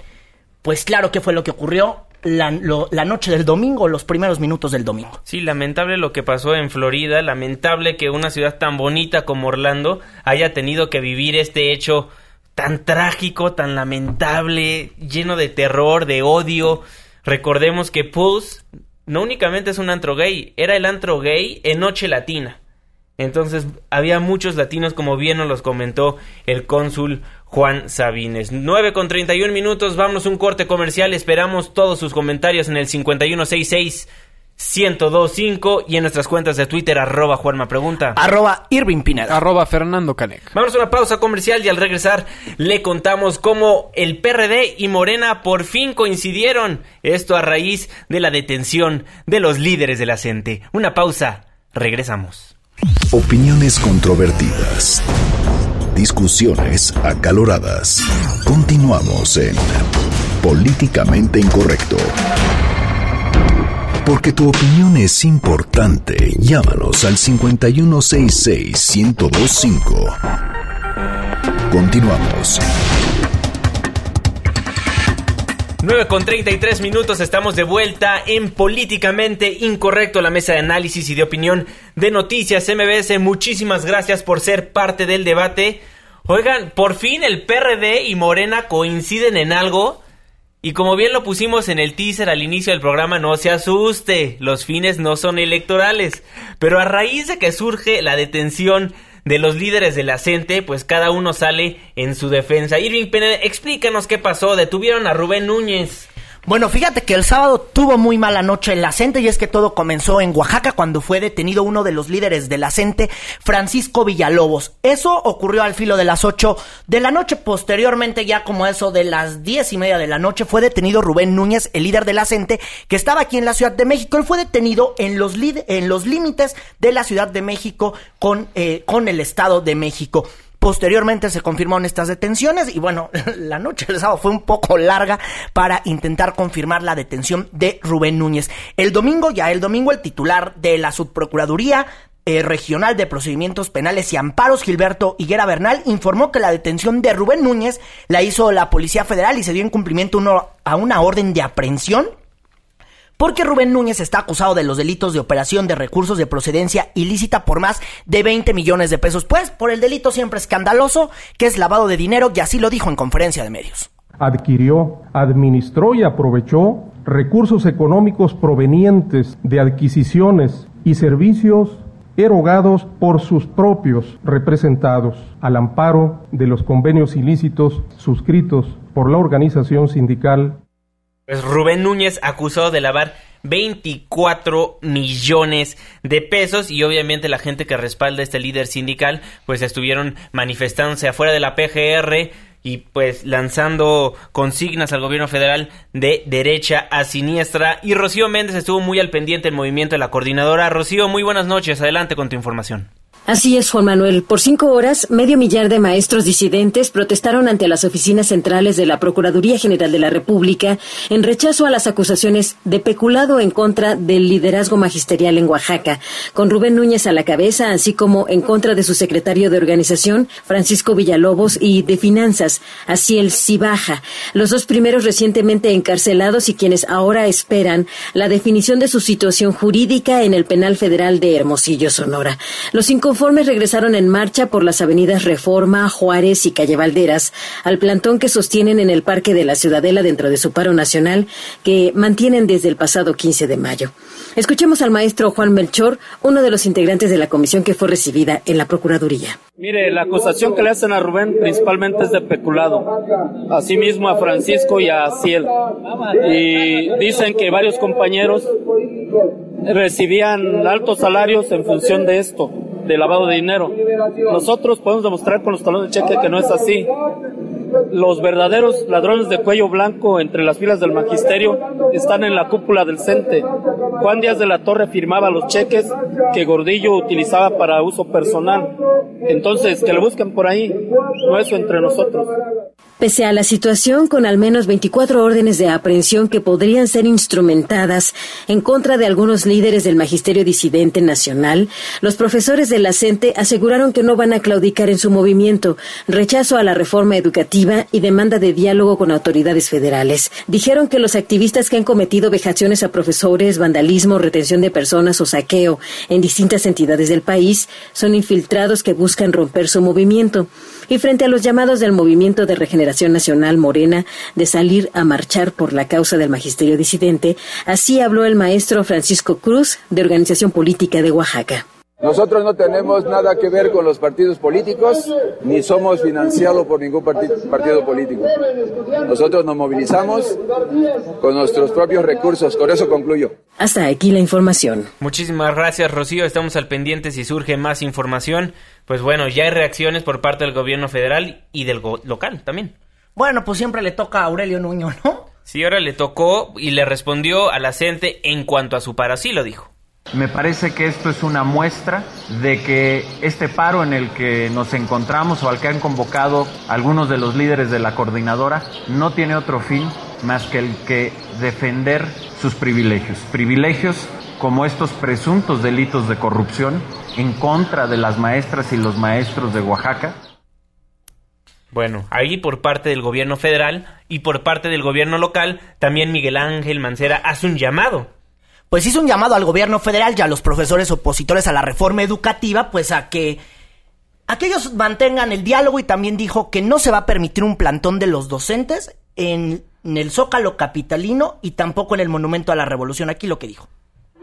pues claro qué fue lo que ocurrió la, noche del domingo, los primeros minutos del domingo. Sí, lamentable lo que pasó en Florida, lamentable que una ciudad tan bonita como Orlando haya tenido que vivir este hecho tan trágico, tan lamentable, lleno de terror, de odio. Recordemos que Pulse no únicamente es un antro gay, era el antro gay en Noche Latina. Entonces había muchos latinos, como bien nos los comentó el cónsul Juan Sabines. 9 con 31 minutos, vamos un corte comercial. Esperamos todos sus comentarios en el 5166 1025 y en nuestras cuentas de Twitter, arroba Juanma Pregunta. Arroba Irving Pineda. Arroba Fernando Canec. Vamos a una pausa comercial y al regresar le contamos cómo el PRD y Morena por fin coincidieron. Esto a raíz de la detención de los líderes de la CENTE. Una pausa, regresamos. Opiniones controvertidas. Discusiones acaloradas. Continuamos en Políticamente Incorrecto. Porque tu opinión es importante, llámanos al 5166-1025. Continuamos. 9 con 33 minutos, estamos de vuelta en Políticamente Incorrecto, la mesa de análisis y de opinión de Noticias MBS. Muchísimas gracias por ser parte del debate. Oigan, por fin el PRD y Morena coinciden en algo. Y como bien lo pusimos en el teaser al inicio del programa, no se asuste, los fines no son electorales. Pero a raíz de que surge la detención de los líderes de la pues cada uno sale en su defensa. Irving Pérez, explícanos qué pasó. Detuvieron a Rubén Núñez. Bueno, fíjate que el sábado tuvo muy mala noche la CENTE y es que todo comenzó en Oaxaca cuando fue detenido uno de los líderes de la Francisco Villalobos. Eso ocurrió al filo de las 8 de la noche. Posteriormente, ya como eso de las diez y media de la noche, fue detenido Rubén Núñez, el líder de la que estaba aquí en la Ciudad de México. Él fue detenido en los, en los límites de la Ciudad de México con, eh, con el Estado de México. Posteriormente se confirmaron estas detenciones y bueno, la noche del sábado fue un poco larga para intentar confirmar la detención de Rubén Núñez. El domingo, ya el domingo, el titular de la Subprocuraduría eh, Regional de Procedimientos Penales y Amparos, Gilberto Higuera Bernal, informó que la detención de Rubén Núñez la hizo la Policía Federal y se dio en cumplimiento a una orden de aprehensión porque Rubén Núñez está acusado de los delitos de operación de recursos de procedencia ilícita por más de 20 millones de pesos, pues por el delito siempre escandaloso que es lavado de dinero y así lo dijo en conferencia de medios. Adquirió, administró y aprovechó recursos económicos provenientes de adquisiciones y servicios erogados por sus propios representados al amparo de los convenios ilícitos suscritos por la organización sindical pues Rubén Núñez acusado de lavar 24 millones de pesos y obviamente la gente que respalda a este líder sindical pues estuvieron manifestándose afuera de la PGR y pues lanzando consignas al gobierno federal de derecha a siniestra y Rocío Méndez estuvo muy al pendiente del movimiento de la coordinadora. Rocío, muy buenas noches, adelante con tu información. Así es, Juan Manuel. Por cinco horas, medio millar de maestros disidentes protestaron ante las oficinas centrales de la Procuraduría General de la República en rechazo a las acusaciones de peculado en contra del liderazgo magisterial en Oaxaca, con Rubén Núñez a la cabeza, así como en contra de su secretario de organización, Francisco Villalobos, y de finanzas, Asiel Cibaja, los dos primeros recientemente encarcelados y quienes ahora esperan la definición de su situación jurídica en el penal federal de Hermosillo, Sonora. Los cinco conformes regresaron en marcha por las avenidas Reforma, Juárez y Calle Valderas al plantón que sostienen en el Parque de la Ciudadela dentro de su paro nacional que mantienen desde el pasado 15 de mayo. Escuchemos al maestro Juan Melchor, uno de los integrantes de la comisión que fue recibida en la Procuraduría. Mire, la acusación que le hacen a Rubén principalmente es de peculado, asimismo a Francisco y a Ciel. Y dicen que varios compañeros recibían altos salarios en función de esto, de lavado de dinero. Nosotros podemos demostrar con los talones de cheque que no es así los verdaderos ladrones de cuello blanco entre las filas del magisterio están en la cúpula del CENTE. Juan Díaz de la Torre firmaba los cheques que Gordillo utilizaba para uso personal. Entonces, que lo busquen por ahí, no eso entre nosotros. Pese a la situación, con al menos 24 órdenes de aprehensión que podrían ser instrumentadas en contra de algunos líderes del magisterio disidente nacional, los profesores de la CENTE aseguraron que no van a claudicar en su movimiento, rechazo a la reforma educativa y demanda de diálogo con autoridades federales. Dijeron que los activistas que han cometido vejaciones a profesores, vandalismo, retención de personas o saqueo en distintas entidades del país son infiltrados que buscan romper su movimiento. Y frente a los llamados del movimiento de regeneración Nacional Morena de salir a marchar por la causa del magisterio disidente, así habló el maestro Francisco Cruz de Organización Política de Oaxaca. Nosotros no tenemos nada que ver con los partidos políticos, ni somos financiados por ningún partido político. Nosotros nos movilizamos con nuestros propios recursos, con eso concluyo. Hasta aquí la información. Muchísimas gracias, Rocío. Estamos al pendiente si surge más información. Pues bueno, ya hay reacciones por parte del gobierno federal y del local también. Bueno, pues siempre le toca a Aurelio Nuño, ¿no? Sí, ahora le tocó y le respondió a la gente en cuanto a su paro, así lo dijo. Me parece que esto es una muestra de que este paro en el que nos encontramos o al que han convocado algunos de los líderes de la coordinadora no tiene otro fin más que el que defender sus privilegios. Privilegios como estos presuntos delitos de corrupción en contra de las maestras y los maestros de Oaxaca. Bueno, ahí por parte del gobierno federal y por parte del gobierno local, también Miguel Ángel Mancera hace un llamado pues hizo un llamado al gobierno federal y a los profesores opositores a la reforma educativa, pues a que, aquellos mantengan el diálogo y también dijo que no se va a permitir un plantón de los docentes en, en el Zócalo Capitalino y tampoco en el Monumento a la Revolución. Aquí lo que dijo.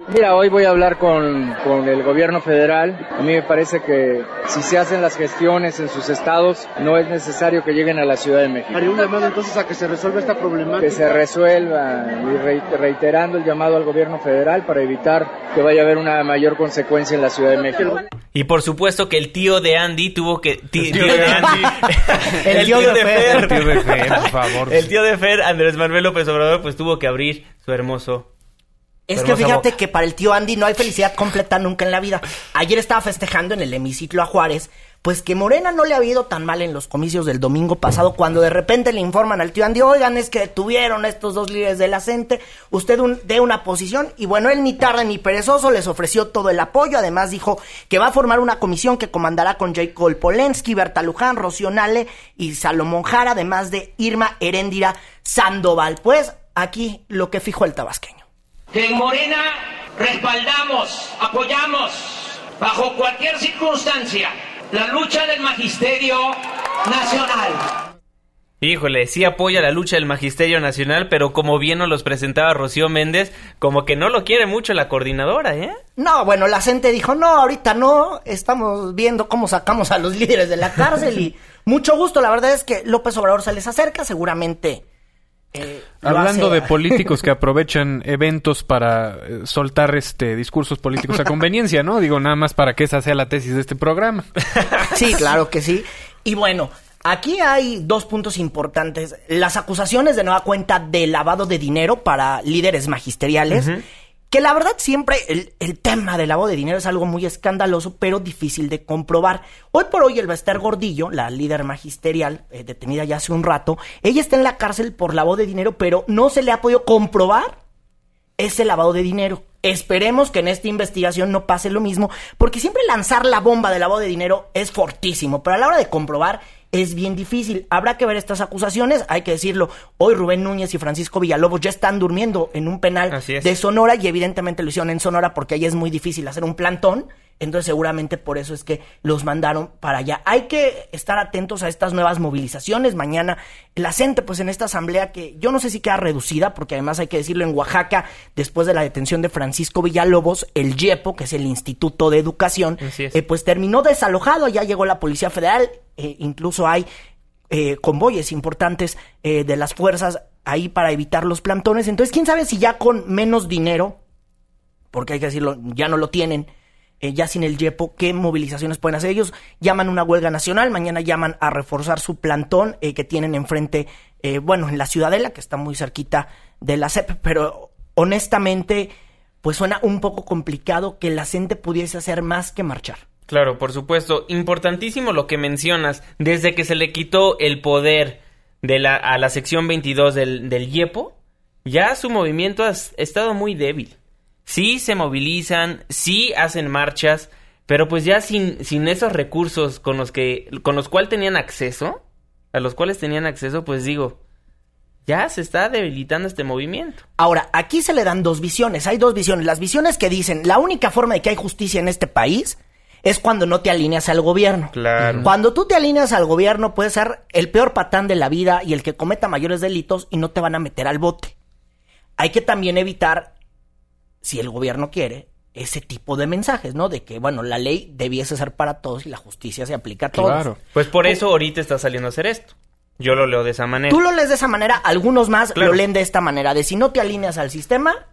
Mira, hoy voy a hablar con, con, el gobierno federal. A mí me parece que si se hacen las gestiones en sus estados, no es necesario que lleguen a la Ciudad de México. Haría un llamado entonces a que se resuelva esta problemática. Que se resuelva y reiterando el llamado al gobierno federal para evitar que vaya a haber una mayor consecuencia en la Ciudad de México. Y por supuesto que el tío de Andy tuvo que... el tío de Andy. el, tío, de, Fer. El tío de Fer, por favor. El tío de Fer, Andrés Manuel López Obrador, pues tuvo que abrir su hermoso es que fíjate que para el tío Andy no hay felicidad completa nunca en la vida. Ayer estaba festejando en el hemiciclo a Juárez, pues que Morena no le ha ido tan mal en los comicios del domingo pasado, cuando de repente le informan al tío Andy, oigan, es que tuvieron estos dos líderes de la CENTE, usted dé una posición, y bueno, él ni tarde ni perezoso les ofreció todo el apoyo, además dijo que va a formar una comisión que comandará con Jacob Polensky, Berta Luján, Rocío Nale y Salomón Jara, además de Irma Heréndira Sandoval. Pues aquí lo que fijó el tabasqueño que en Morena respaldamos, apoyamos, bajo cualquier circunstancia, la lucha del magisterio nacional. Híjole, sí apoya la lucha del Magisterio Nacional, pero como bien nos los presentaba Rocío Méndez, como que no lo quiere mucho la coordinadora, ¿eh? No, bueno, la gente dijo, no, ahorita no, estamos viendo cómo sacamos a los líderes de la cárcel y mucho gusto, la verdad es que López Obrador se les acerca, seguramente eh, Hablando de políticos que aprovechan eventos para eh, soltar este discursos políticos a conveniencia, ¿no? Digo, nada más para que esa sea la tesis de este programa. sí, claro que sí. Y bueno, aquí hay dos puntos importantes. Las acusaciones de nueva cuenta de lavado de dinero para líderes magisteriales. Que la verdad siempre el, tema del lavado de dinero es algo muy escandaloso, pero difícil de comprobar. Hoy por hoy el Bester Gordillo, la líder magisterial, eh, detenida ya hace un rato, ella está en la cárcel por lavado de dinero, pero no se le ha podido comprobar ese lavado de dinero. Esperemos que en esta investigación no pase lo mismo, porque siempre lanzar la bomba de lavado de dinero es fortísimo, pero a la hora de comprobar es bien difícil. Habrá que ver estas acusaciones, hay que decirlo. Hoy Rubén Núñez y Francisco Villalobos ya están durmiendo en un penal de Sonora y evidentemente lo hicieron en Sonora porque ahí es muy difícil hacer un plantón. Entonces seguramente por eso es que los mandaron para allá. Hay que estar atentos a estas nuevas movilizaciones. Mañana la gente, pues en esta asamblea que yo no sé si queda reducida, porque además hay que decirlo en Oaxaca, después de la detención de Francisco Villalobos, el YEPO, que es el Instituto de Educación, eh, pues terminó desalojado. Ya llegó la Policía Federal, eh, incluso hay eh, convoyes importantes de las fuerzas ahí para evitar los plantones. Entonces, quién sabe si ya con menos dinero porque hay que decirlo, ya no lo tienen, eh, ya sin el YEPO, ¿qué movilizaciones pueden hacer? Ellos llaman una huelga nacional, mañana llaman a reforzar su plantón eh, que tienen enfrente, eh, bueno, en la Ciudadela, que está muy cerquita de la CEP, pero honestamente, pues suena un poco complicado que la gente pudiese hacer más que marchar. Claro, por supuesto. Importantísimo lo que mencionas. Desde que se le quitó el poder de la, a la sección 22 del, del YEPO, ya su movimiento ha estado muy débil. Sí se movilizan, sí hacen marchas, pero pues ya sin, sin esos recursos con los que con los cuales tenían acceso, a los cuales tenían acceso, pues digo, ya se está debilitando este movimiento. Ahora, aquí se le dan dos visiones, hay dos visiones, las visiones que dicen, la única forma de que hay justicia en este país es cuando no te alineas al gobierno. Claro. Cuando tú te alineas al gobierno, puedes ser el peor patán de la vida y el que cometa mayores delitos y no te van a meter al bote. Hay que también evitar, si el gobierno quiere, ese tipo de mensajes, ¿no? De que, bueno, la ley debiese ser para todos y la justicia se aplica a todos. Claro. Pues por eso ahorita está saliendo a hacer esto. Yo lo leo de esa manera. Tú lo lees de esa manera, algunos más lo leen de esta manera, de si no te alineas al sistema,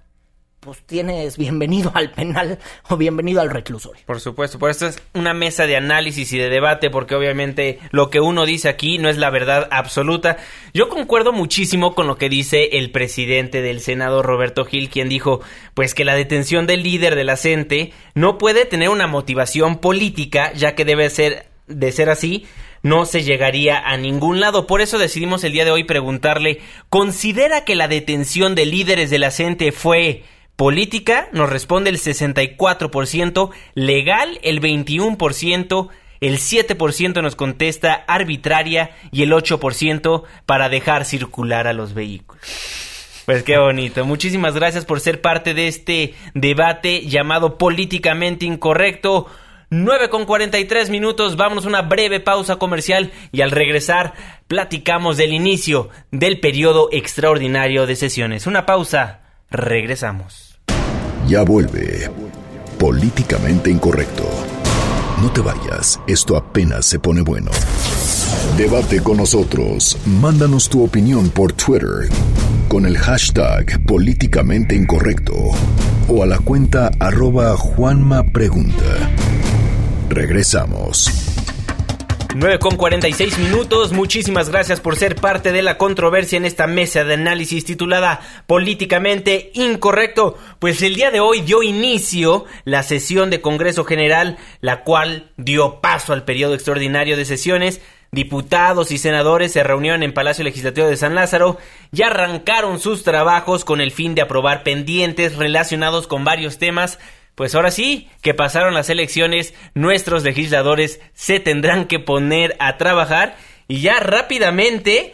pues tienes bienvenido al penal o bienvenido al reclusorio. Por supuesto, por esto es una mesa de análisis y de debate, porque obviamente lo que uno dice aquí no es la verdad absoluta. Yo concuerdo muchísimo con lo que dice el presidente del Senado, Roberto Gil, quien dijo, pues que la detención del líder de la CENTE no puede tener una motivación política, ya que debe ser, de ser así, no se llegaría a ningún lado. Por eso decidimos el día de hoy preguntarle, ¿considera que la detención de líderes de la CENTE fue Política nos responde el 64%, legal el 21%, el 7% nos contesta arbitraria y el 8% para dejar circular a los vehículos. Pues qué bonito. Muchísimas gracias por ser parte de este debate llamado políticamente incorrecto. 9 con 43 minutos, vámonos a una breve pausa comercial y al regresar platicamos del inicio del periodo extraordinario de sesiones. Una pausa, regresamos. Ya vuelve. Políticamente incorrecto. No te vayas, esto apenas se pone bueno. Debate con nosotros. Mándanos tu opinión por Twitter con el hashtag políticamente incorrecto o a la cuenta arroba. Regresamos. 9 con 46 minutos. Muchísimas gracias por ser parte de la controversia en esta mesa de análisis titulada Políticamente Incorrecto. Pues el día de hoy dio inicio la sesión de Congreso General, la cual dio paso al periodo extraordinario de sesiones. Diputados y senadores se reunieron en Palacio Legislativo de San Lázaro y arrancaron sus trabajos con el fin de aprobar pendientes relacionados con varios temas pues ahora sí, que pasaron las elecciones, nuestros legisladores se tendrán que poner a trabajar y ya rápidamente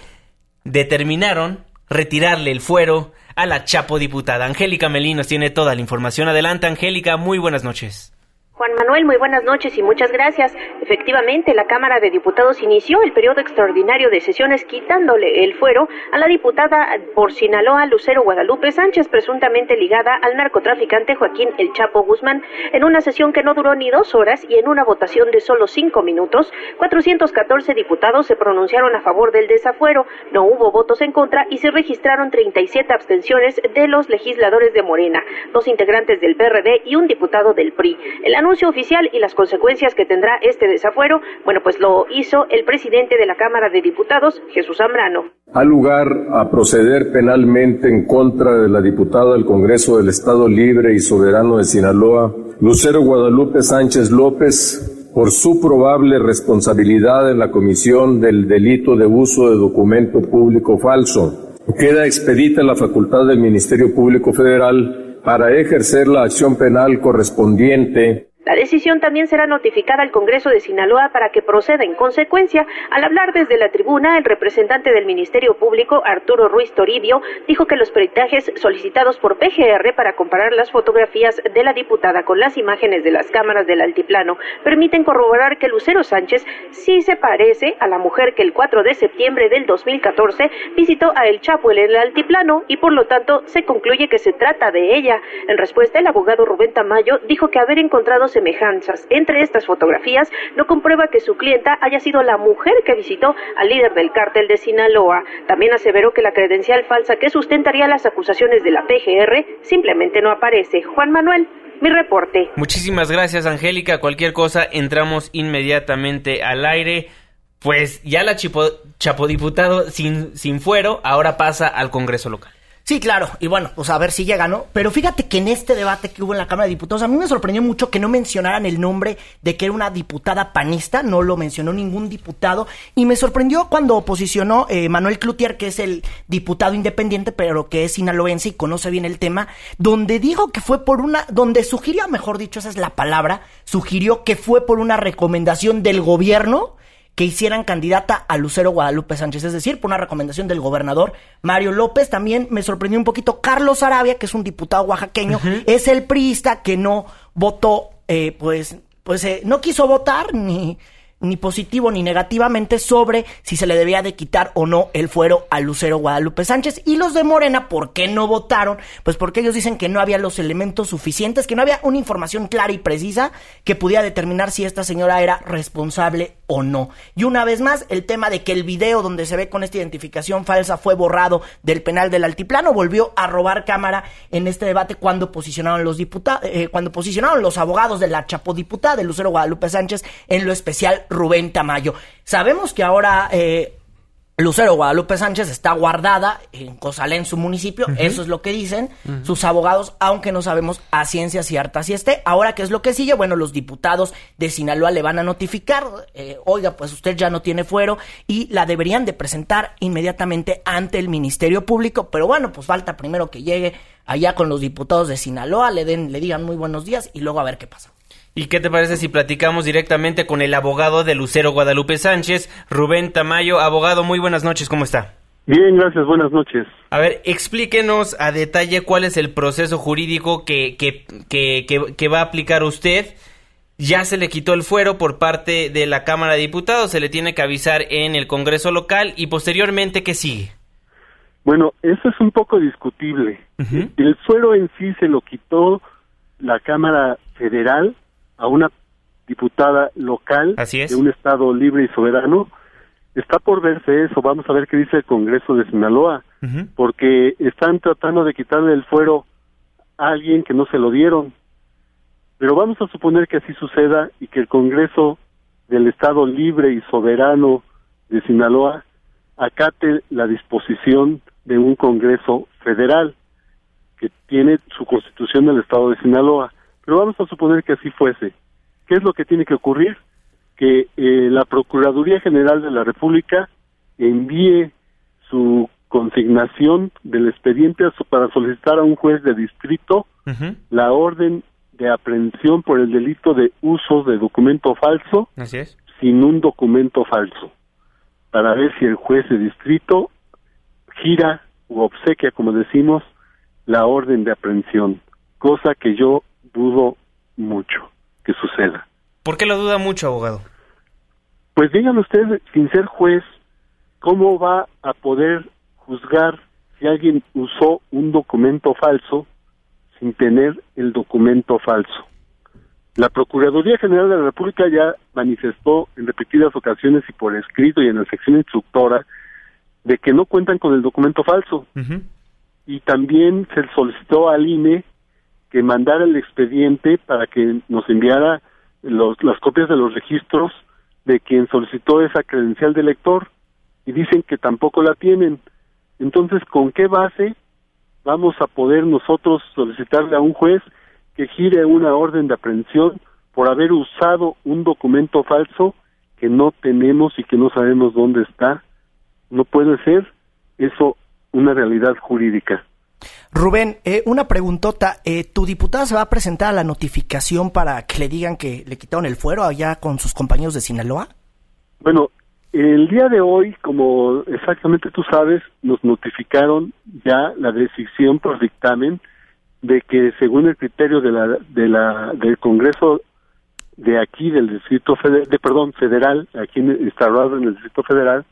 determinaron retirarle el fuero a la chapo diputada. Angélica Melinos tiene toda la información. Adelante, Angélica, muy buenas noches. Juan Manuel, muy buenas noches y muchas gracias. Efectivamente, la Cámara de Diputados inició el periodo extraordinario de sesiones quitándole el fuero a la diputada por Sinaloa, Lucero Guadalupe Sánchez, presuntamente ligada al narcotraficante Joaquín El Chapo Guzmán, en una sesión que no duró ni dos horas y en una votación de solo cinco minutos. 414 diputados se pronunciaron a favor del desafuero, no hubo votos en contra y se registraron 37 abstenciones de los legisladores de Morena, dos integrantes del PRD y un diputado del PRI. El anuncio oficial y las consecuencias que tendrá este desafuero, bueno, pues lo hizo el presidente de la Cámara de Diputados, Jesús Zambrano. Ha lugar a proceder penalmente en contra de la diputada del Congreso del Estado Libre y Soberano de Sinaloa, Lucero Guadalupe Sánchez López, por su probable responsabilidad en la comisión del delito de uso de documento público falso. Queda expedita la facultad del Ministerio Público Federal para ejercer la acción penal correspondiente la decisión también será notificada al Congreso de Sinaloa para que proceda en consecuencia. Al hablar desde la tribuna, el representante del Ministerio Público, Arturo Ruiz Toribio, dijo que los peritajes solicitados por PGR para comparar las fotografías de la diputada con las imágenes de las cámaras del altiplano permiten corroborar que Lucero Sánchez sí se parece a la mujer que el 4 de septiembre del 2014 visitó a El Chapo en el altiplano y por lo tanto se concluye que se trata de ella. En respuesta, el abogado Rubén Tamayo dijo que haber encontrado semejanzas. Entre estas fotografías no comprueba que su clienta haya sido la mujer que visitó al líder del cártel de Sinaloa. También aseveró que la credencial falsa que sustentaría las acusaciones de la PGR simplemente no aparece. Juan Manuel, mi reporte. Muchísimas gracias, Angélica. Cualquier cosa, entramos inmediatamente al aire. Pues ya la Chipo, Chapodiputado sin, sin fuero ahora pasa al Congreso local. Sí, claro, y bueno, pues a ver si llega, ¿no? Pero fíjate que en este debate que hubo en la Cámara de Diputados, a mí me sorprendió mucho que no mencionaran el nombre de que era una diputada panista, no lo mencionó ningún diputado, y me sorprendió cuando oposicionó eh, Manuel Cloutier, que es el diputado independiente, pero que es sinaloense y conoce bien el tema, donde dijo que fue por una, donde sugirió, mejor dicho, esa es la palabra, sugirió que fue por una recomendación del gobierno que hicieran candidata a Lucero Guadalupe Sánchez, es decir, por una recomendación del gobernador Mario López. También me sorprendió un poquito Carlos Arabia, que es un diputado oaxaqueño, es el priista que no votó, eh, pues, pues eh, no quiso votar ni ni positivo ni negativamente sobre si se le debía de quitar o no el fuero a Lucero Guadalupe Sánchez. Y los de Morena, ¿por qué no votaron? Pues porque ellos dicen que no había los elementos suficientes, que no había una información clara y precisa que pudiera determinar si esta señora era responsable o no. Y una vez más, el tema de que el video donde se ve con esta identificación falsa fue borrado del penal del altiplano volvió a robar cámara en este debate cuando posicionaron los diputados, eh, cuando posicionaron los abogados de la chapodiputada de Lucero Guadalupe Sánchez en lo especial Rubén Tamayo. Sabemos que ahora eh, Lucero Guadalupe Sánchez está guardada en Cozalén, en su municipio, eso es lo que dicen sus abogados, aunque no sabemos a ciencia cierta si esté. Ahora, ¿qué es lo que sigue? Bueno, los diputados de Sinaloa le van a notificar, eh, oiga, pues usted ya no tiene fuero y la deberían de presentar inmediatamente ante el Ministerio Público, pero bueno, pues falta primero que llegue allá con los diputados de Sinaloa, le den, le digan muy buenos días y luego a ver qué pasa. ¿Y qué te parece si platicamos directamente con el abogado de Lucero Guadalupe Sánchez, Rubén Tamayo? Abogado, muy buenas noches, ¿cómo está? Bien, gracias, buenas noches. A ver, explíquenos a detalle cuál es el proceso jurídico que, que, que, que, va a aplicar usted. Ya se le quitó el fuero por parte de la Cámara de Diputados, se le tiene que avisar en el Congreso local y posteriormente, ¿qué sigue? Bueno, eso es un poco discutible. El fuero en sí se lo quitó la Cámara Federal a una diputada local de un estado libre y soberano. Está por verse eso, vamos a ver qué dice el Congreso de Sinaloa, porque están tratando de quitarle el fuero a alguien que no se lo dieron. Pero vamos a suponer que así suceda y que el Congreso del Estado libre y soberano de Sinaloa acate la disposición de un Congreso federal que tiene su constitución del Estado de Sinaloa. Pero vamos a suponer que así fuese. ¿Qué es lo que tiene que ocurrir? Que eh, la Procuraduría General de la República envíe su consignación del expediente para solicitar a un juez de distrito la orden de aprehensión por el delito de uso de documento falso sin un documento falso, para ver si el juez de distrito gira u obsequia, como decimos, la orden de aprehensión, cosa que yo dudo mucho que suceda. ¿Por qué lo duda mucho, abogado? Pues díganme usted, sin ser juez, ¿cómo va a poder juzgar si alguien usó un documento falso sin tener el documento falso? La Procuraduría General de la República ya manifestó en repetidas ocasiones y por escrito y en la sección instructora de que no cuentan con el documento falso. Y también se solicitó al INE que mandara el expediente para que nos enviara las copias de los registros de quien solicitó esa credencial de lector y dicen que tampoco la tienen. Entonces, ¿con qué base vamos a poder nosotros solicitarle a un juez que gire una orden de aprehensión por haber usado un documento falso que no tenemos y que no sabemos dónde está? No puede ser eso una realidad jurídica. Rubén, eh, una preguntota. Eh, ¿Tu diputada se va a presentar a la notificación para que le digan que le quitaron el fuero allá con sus compañeros de Sinaloa? Bueno, el día de hoy, como exactamente tú sabes, nos notificaron ya la decisión por dictamen de que según el criterio de la, de la del Congreso de aquí del Distrito de perdón, federal, aquí instalado en el Distrito Federal,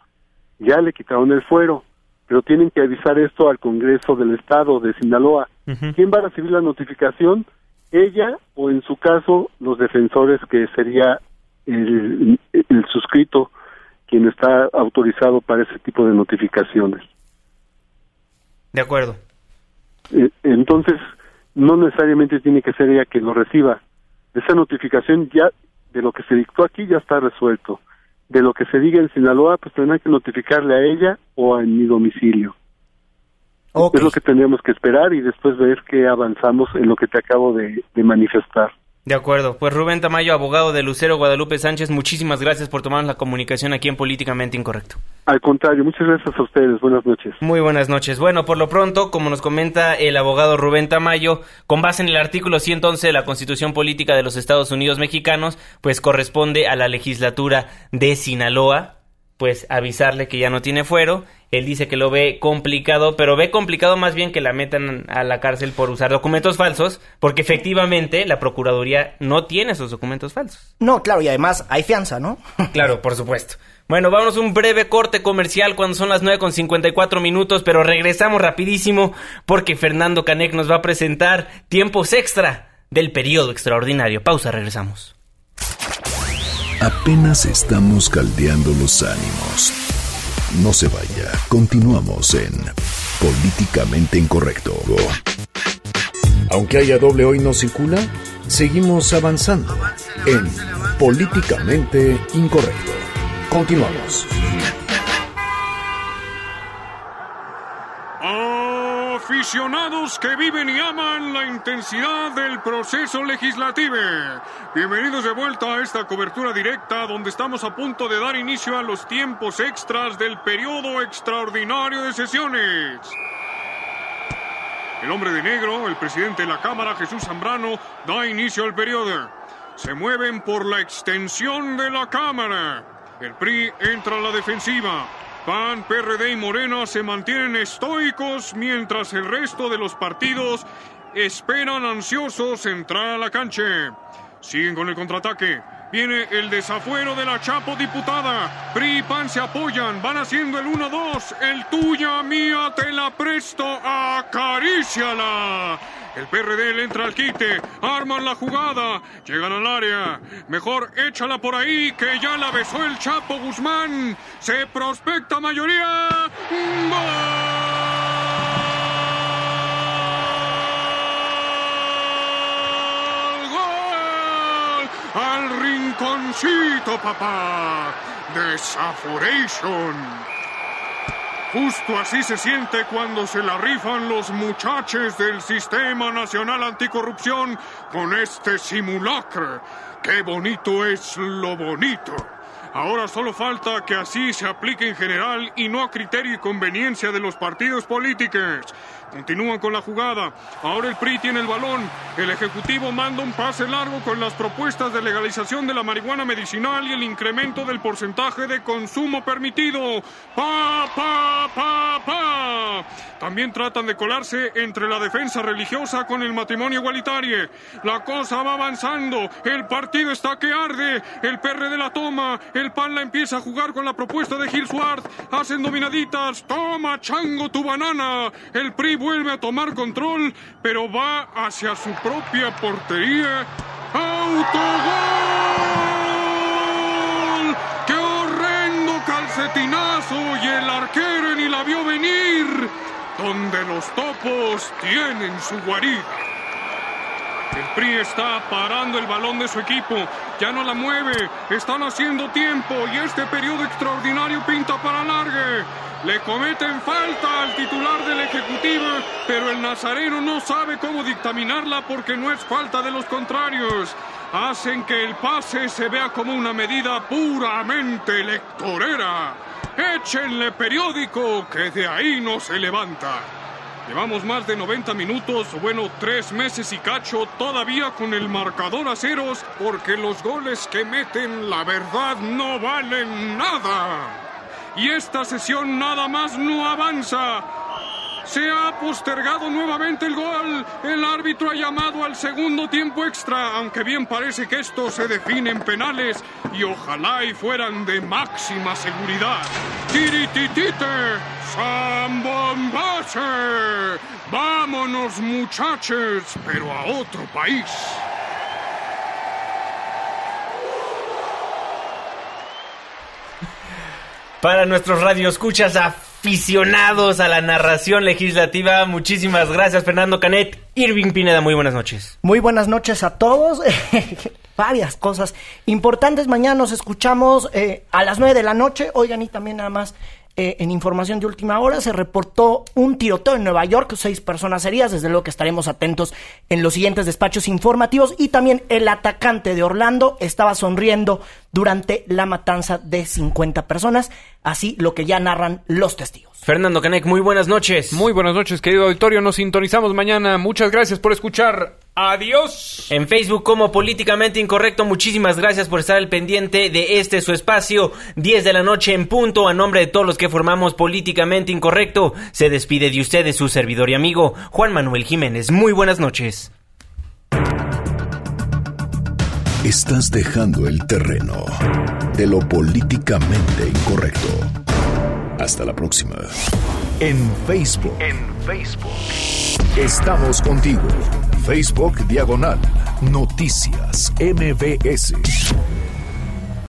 ya le quitaron el fuero pero tienen que avisar esto al Congreso del Estado de Sinaloa. ¿Quién va a recibir la notificación? ella o en su caso los defensores que sería el, el suscrito quien está autorizado para ese tipo de notificaciones. De acuerdo. Eh, entonces, no necesariamente tiene que ser ella quien lo reciba. Esa notificación ya de lo que se dictó aquí ya está resuelto. De lo que se diga en Sinaloa, pues tendrá que notificarle a ella o a mi domicilio. Es lo que tendríamos que esperar y después ver qué avanzamos en lo que te acabo de, manifestar. De acuerdo. Pues Rubén Tamayo, abogado de Lucero Guadalupe Sánchez, muchísimas gracias por tomar la comunicación aquí en Políticamente Incorrecto. Al contrario, muchas gracias a ustedes. Buenas noches. Muy buenas noches. Bueno, por lo pronto, como nos comenta el abogado Rubén Tamayo, con base en el artículo 111 de la Constitución Política de los Estados Unidos Mexicanos, pues corresponde a la legislatura de Sinaloa, pues avisarle que ya no tiene fuero él dice que lo ve complicado, pero ve complicado más bien que la metan a la cárcel por usar documentos falsos, porque efectivamente la Procuraduría no tiene esos documentos falsos. No, claro, y además hay fianza, ¿no? claro, por supuesto. Bueno, vamos a un breve corte comercial cuando son las 9 con 54 minutos, pero regresamos rapidísimo porque Fernando Canec nos va a presentar tiempos extra del periodo extraordinario. Pausa, regresamos. Apenas estamos caldeando los ánimos no se vaya. Continuamos en Políticamente Incorrecto. Aunque haya doble hoy no circula, seguimos avanzando en Políticamente Incorrecto. Continuamos. Aficionados que viven y aman la intensidad del proceso legislativo. Bienvenidos de vuelta a esta cobertura directa donde estamos a punto de dar inicio a los tiempos extras del periodo extraordinario de sesiones. El hombre de negro, el presidente de la Cámara, Jesús Zambrano, da inicio al periodo. Se mueven por la extensión de la Cámara. El PRI entra a la defensiva. PAN, PRD y Morena se mantienen estoicos mientras el resto de los partidos esperan ansiosos entrar a la cancha. Siguen con el contraataque. Viene el desafuero de la Chapo diputada. PRI y PAN se apoyan. Van haciendo el 1-2. El tuya, mía, te la presto. Acaríciala. El PRD le entra al quite, arman la jugada, llegan al área. Mejor échala por ahí que ya la besó el Chapo Guzmán. Se prospecta mayoría. ¡Gol! Al rinconcito, papá. Desaforation. Justo así se siente cuando se la rifan los muchachos del Sistema Nacional Anticorrupción con este simulacro. ¡Qué bonito es lo bonito! Ahora solo falta que así se aplique en general y no a criterio y conveniencia de los partidos políticos. Continúan con la jugada. Ahora el PRI tiene el balón. El Ejecutivo manda un pase largo con las propuestas de legalización de la marihuana medicinal y el incremento del porcentaje de consumo permitido. ¡Pa, pa, pa, pa! También tratan de colarse entre la defensa religiosa con el matrimonio igualitario. La cosa va avanzando. El partido está que arde. El PRD la toma. El PAN la empieza a jugar con la propuesta de Gil Suárez. Hacen dominaditas. Toma, chango, tu banana. El PRI vuelve a tomar control, pero va hacia su propia portería. ¡Autogol! ¡Qué horrendo calcetinazo! Y el arquero ni la vio venir. Donde los topos tienen su guarida. El PRI está parando el balón de su equipo. Ya no la mueve. Están haciendo tiempo y este periodo extraordinario pinta para largue. Le cometen falta al titular del Ejecutivo, pero el nazareno no sabe cómo dictaminarla porque no es falta de los contrarios. Hacen que el pase se vea como una medida puramente electorera. Échenle periódico, que de ahí no se levanta. Llevamos más de 90 minutos, bueno, tres meses y cacho, todavía con el marcador a ceros, porque los goles que meten, la verdad, no valen nada y esta sesión nada más no avanza. Se ha postergado nuevamente el gol. El árbitro ha llamado al segundo tiempo extra, aunque bien parece que estos se definen penales y ojalá y fueran de máxima seguridad. Tirititite, Sambombase. Vámonos muchachos, pero a otro país. Para nuestros radioescuchas aficionados a la narración legislativa, muchísimas gracias Fernando Canet. Irving Pineda, muy buenas noches. Muy buenas noches a todos. Varias cosas importantes. Mañana nos escuchamos eh, a las 9 de la noche. Oigan, y también nada más eh, en información de última hora se reportó un tiroteo en Nueva York, seis personas heridas, desde luego que estaremos atentos en los siguientes despachos informativos y también el atacante de Orlando estaba sonriendo durante la matanza de 50 personas, así lo que ya narran los testigos. Fernando Canek, muy buenas noches. Muy buenas noches, querido auditorio. Nos sintonizamos mañana. Muchas gracias por escuchar. Adiós. En Facebook como Políticamente Incorrecto, muchísimas gracias por estar al pendiente de este su espacio. 10 de la noche en punto. A nombre de todos los que formamos Políticamente Incorrecto, se despide de ustedes su servidor y amigo Juan Manuel Jiménez. Muy buenas noches. Estás dejando el terreno de lo políticamente incorrecto. Hasta la próxima. En Facebook. En Facebook. Estamos contigo. Facebook Diagonal. Noticias MBS.